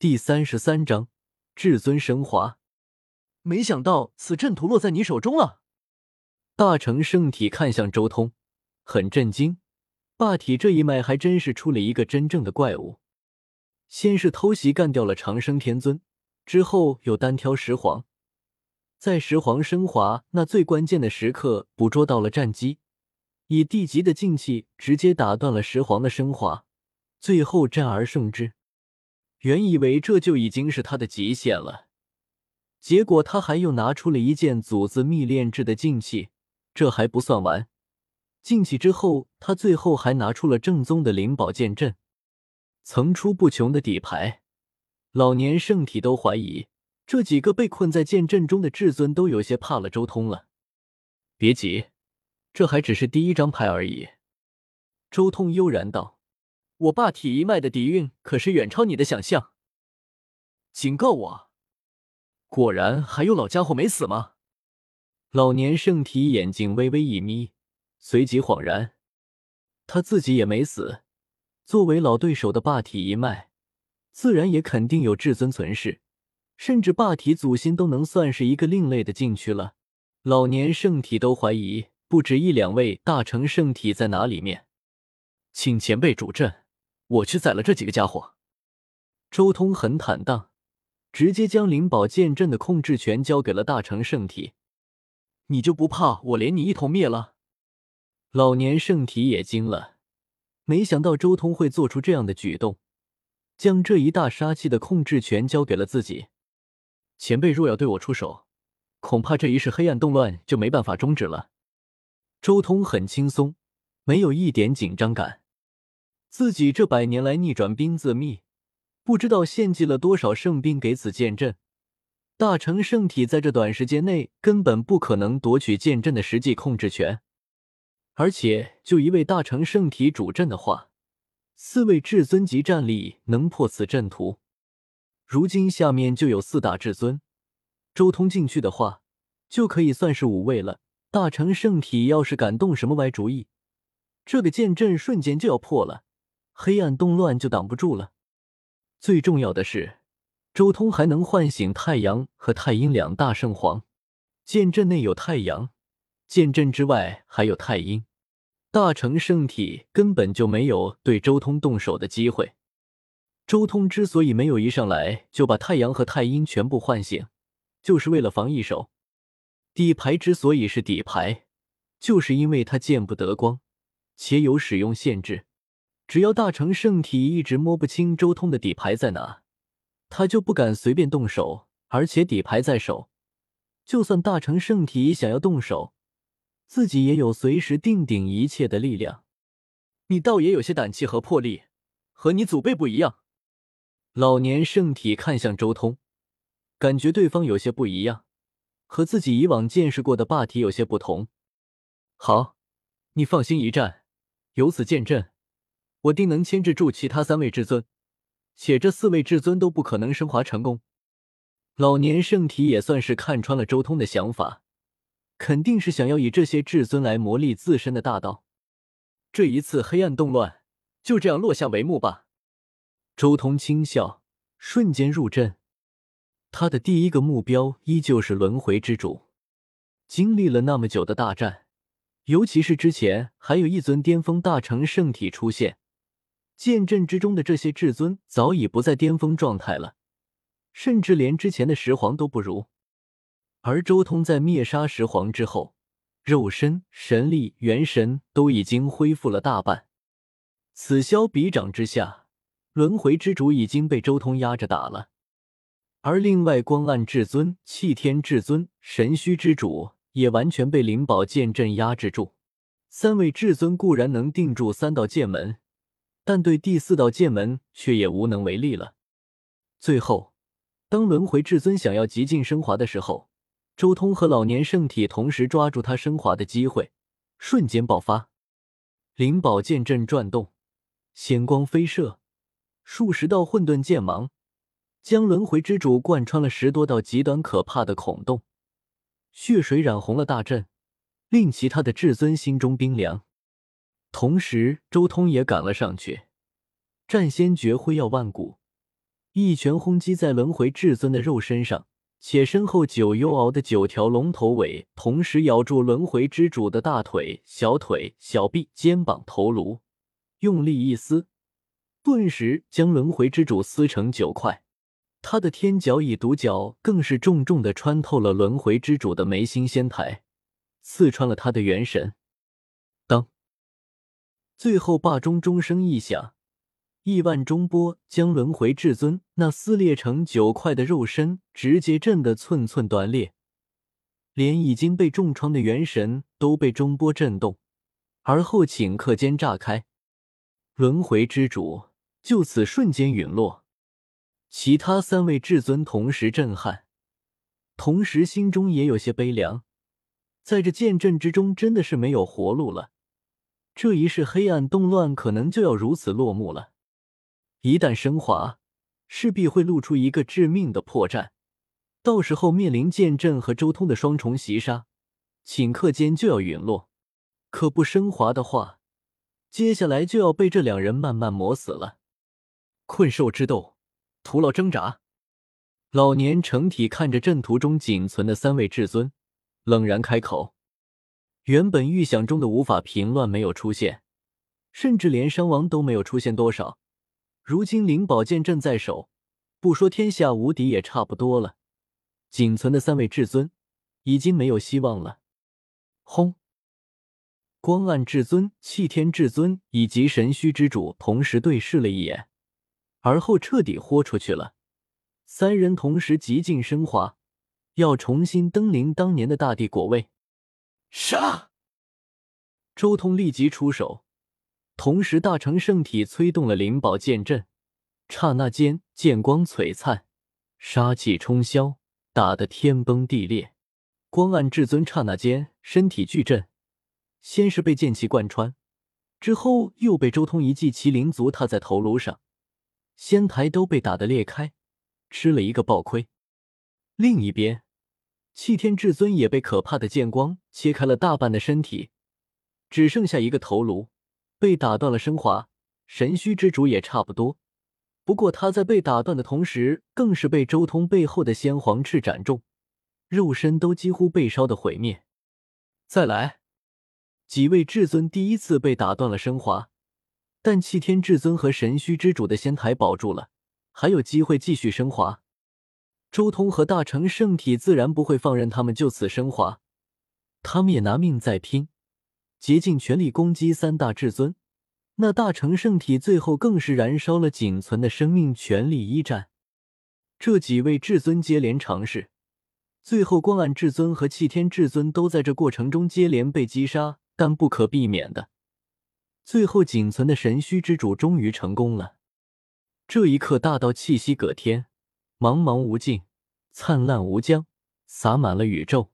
第三十三章至尊升华。没想到此阵图落在你手中了。大成圣体看向周通，很震惊。霸体这一脉还真是出了一个真正的怪物。先是偷袭干掉了长生天尊，之后又单挑石皇，在石皇升华那最关键的时刻捕捉到了战机，以地级的静气直接打断了石皇的升华，最后战而胜之。原以为这就已经是他的极限了，结果他还又拿出了一件祖字秘炼制的禁器。这还不算完，禁器之后，他最后还拿出了正宗的灵宝剑阵，层出不穷的底牌。老年圣体都怀疑，这几个被困在剑阵中的至尊都有些怕了周通了。别急，这还只是第一张牌而已。周通悠然道。我霸体一脉的底蕴可是远超你的想象。警告我，果然还有老家伙没死吗？老年圣体眼睛微微一眯，随即恍然，他自己也没死。作为老对手的霸体一脉，自然也肯定有至尊存世，甚至霸体祖先都能算是一个另类的禁区了。老年圣体都怀疑，不止一两位大成圣体在哪里面，请前辈主阵。我去宰了这几个家伙。周通很坦荡，直接将灵宝剑阵的控制权交给了大成圣体。你就不怕我连你一同灭了？老年圣体也惊了，没想到周通会做出这样的举动，将这一大杀器的控制权交给了自己。前辈若要对我出手，恐怕这一世黑暗动乱就没办法终止了。周通很轻松，没有一点紧张感。自己这百年来逆转兵自秘，不知道献祭了多少圣兵给此剑阵。大成圣体在这短时间内根本不可能夺取剑阵的实际控制权，而且就一位大成圣体主阵的话，四位至尊级战力能破此阵图。如今下面就有四大至尊，周通进去的话，就可以算是五位了。大成圣体要是敢动什么歪主意，这个剑阵瞬间就要破了。黑暗动乱就挡不住了。最重要的是，周通还能唤醒太阳和太阴两大圣皇。剑阵内有太阳，剑阵之外还有太阴。大成圣体根本就没有对周通动手的机会。周通之所以没有一上来就把太阳和太阴全部唤醒，就是为了防一手。底牌之所以是底牌，就是因为它见不得光，且有使用限制。只要大成圣体一直摸不清周通的底牌在哪，他就不敢随便动手。而且底牌在手，就算大成圣体想要动手，自己也有随时定鼎一切的力量。你倒也有些胆气和魄力，和你祖辈不一样。老年圣体看向周通，感觉对方有些不一样，和自己以往见识过的霸体有些不同。好，你放心一战，由此见证。我定能牵制住其他三位至尊，且这四位至尊都不可能升华成功。老年圣体也算是看穿了周通的想法，肯定是想要以这些至尊来磨砺自身的大道。这一次黑暗动乱就这样落下帷幕吧。周通轻笑，瞬间入阵。他的第一个目标依旧是轮回之主。经历了那么久的大战，尤其是之前还有一尊巅峰大成圣体出现。剑阵之中的这些至尊早已不在巅峰状态了，甚至连之前的石皇都不如。而周通在灭杀石皇之后，肉身、神力、元神都已经恢复了大半。此消彼长之下，轮回之主已经被周通压着打了。而另外光暗至尊、气天至尊、神虚之主也完全被灵宝剑阵压制住。三位至尊固然能定住三道剑门。但对第四道剑门却也无能为力了。最后，当轮回至尊想要极尽升华的时候，周通和老年圣体同时抓住他升华的机会，瞬间爆发。灵宝剑阵转动，仙光飞射，数十道混沌剑芒将轮回之主贯穿了十多道极端可怕的孔洞，血水染红了大阵，令其他的至尊心中冰凉。同时，周通也赶了上去，战仙诀辉耀万古，一拳轰击在轮回至尊的肉身上，且身后九幽鳌的九条龙头尾同时咬住轮回之主的大腿、小腿、小臂、肩膀、头颅，用力一撕，顿时将轮回之主撕成九块。他的天角蚁独角更是重重的穿透了轮回之主的眉心仙台，刺穿了他的元神。最后霸钟钟声一响，亿万钟波将轮回至尊那撕裂成九块的肉身直接震得寸寸断裂，连已经被重创的元神都被中波震动，而后顷刻间炸开，轮回之主就此瞬间陨落。其他三位至尊同时震撼，同时心中也有些悲凉。在这剑阵之中，真的是没有活路了。这一世黑暗动乱可能就要如此落幕了。一旦升华，势必会露出一个致命的破绽，到时候面临剑阵和周通的双重袭杀，顷刻间就要陨落。可不升华的话，接下来就要被这两人慢慢磨死了。困兽之斗。徒劳挣扎。老年成体看着阵图中仅存的三位至尊，冷然开口：“原本预想中的无法平乱没有出现，甚至连伤亡都没有出现多少。如今灵宝剑阵在手，不说天下无敌也差不多了。仅存的三位至尊已经没有希望了。”轰！光暗至尊、气天至尊以及神虚之主同时对视了一眼。而后彻底豁出去了，三人同时极尽升华，要重新登临当年的大帝果位。杀！周通立即出手，同时大成圣体催动了灵宝剑阵，刹那间剑光璀璨，杀气冲霄，打得天崩地裂。光暗至尊刹那间身体巨震，先是被剑气贯穿，之后又被周通一记麒麟足踏在头颅上。仙台都被打得裂开，吃了一个爆亏。另一边，气天至尊也被可怕的剑光切开了大半的身体，只剩下一个头颅，被打断了升华。神虚之主也差不多，不过他在被打断的同时，更是被周通背后的先皇翅斩中，肉身都几乎被烧的毁灭。再来，几位至尊第一次被打断了升华。但气天至尊和神虚之主的仙台保住了，还有机会继续升华。周通和大成圣体自然不会放任他们就此升华，他们也拿命在拼，竭尽全力攻击三大至尊。那大成圣体最后更是燃烧了仅存的生命，全力一战。这几位至尊接连尝试，最后光暗至尊和气天至尊都在这过程中接连被击杀，但不可避免的。最后仅存的神虚之主终于成功了。这一刻，大道气息葛天，茫茫无尽，灿烂无疆，洒满了宇宙。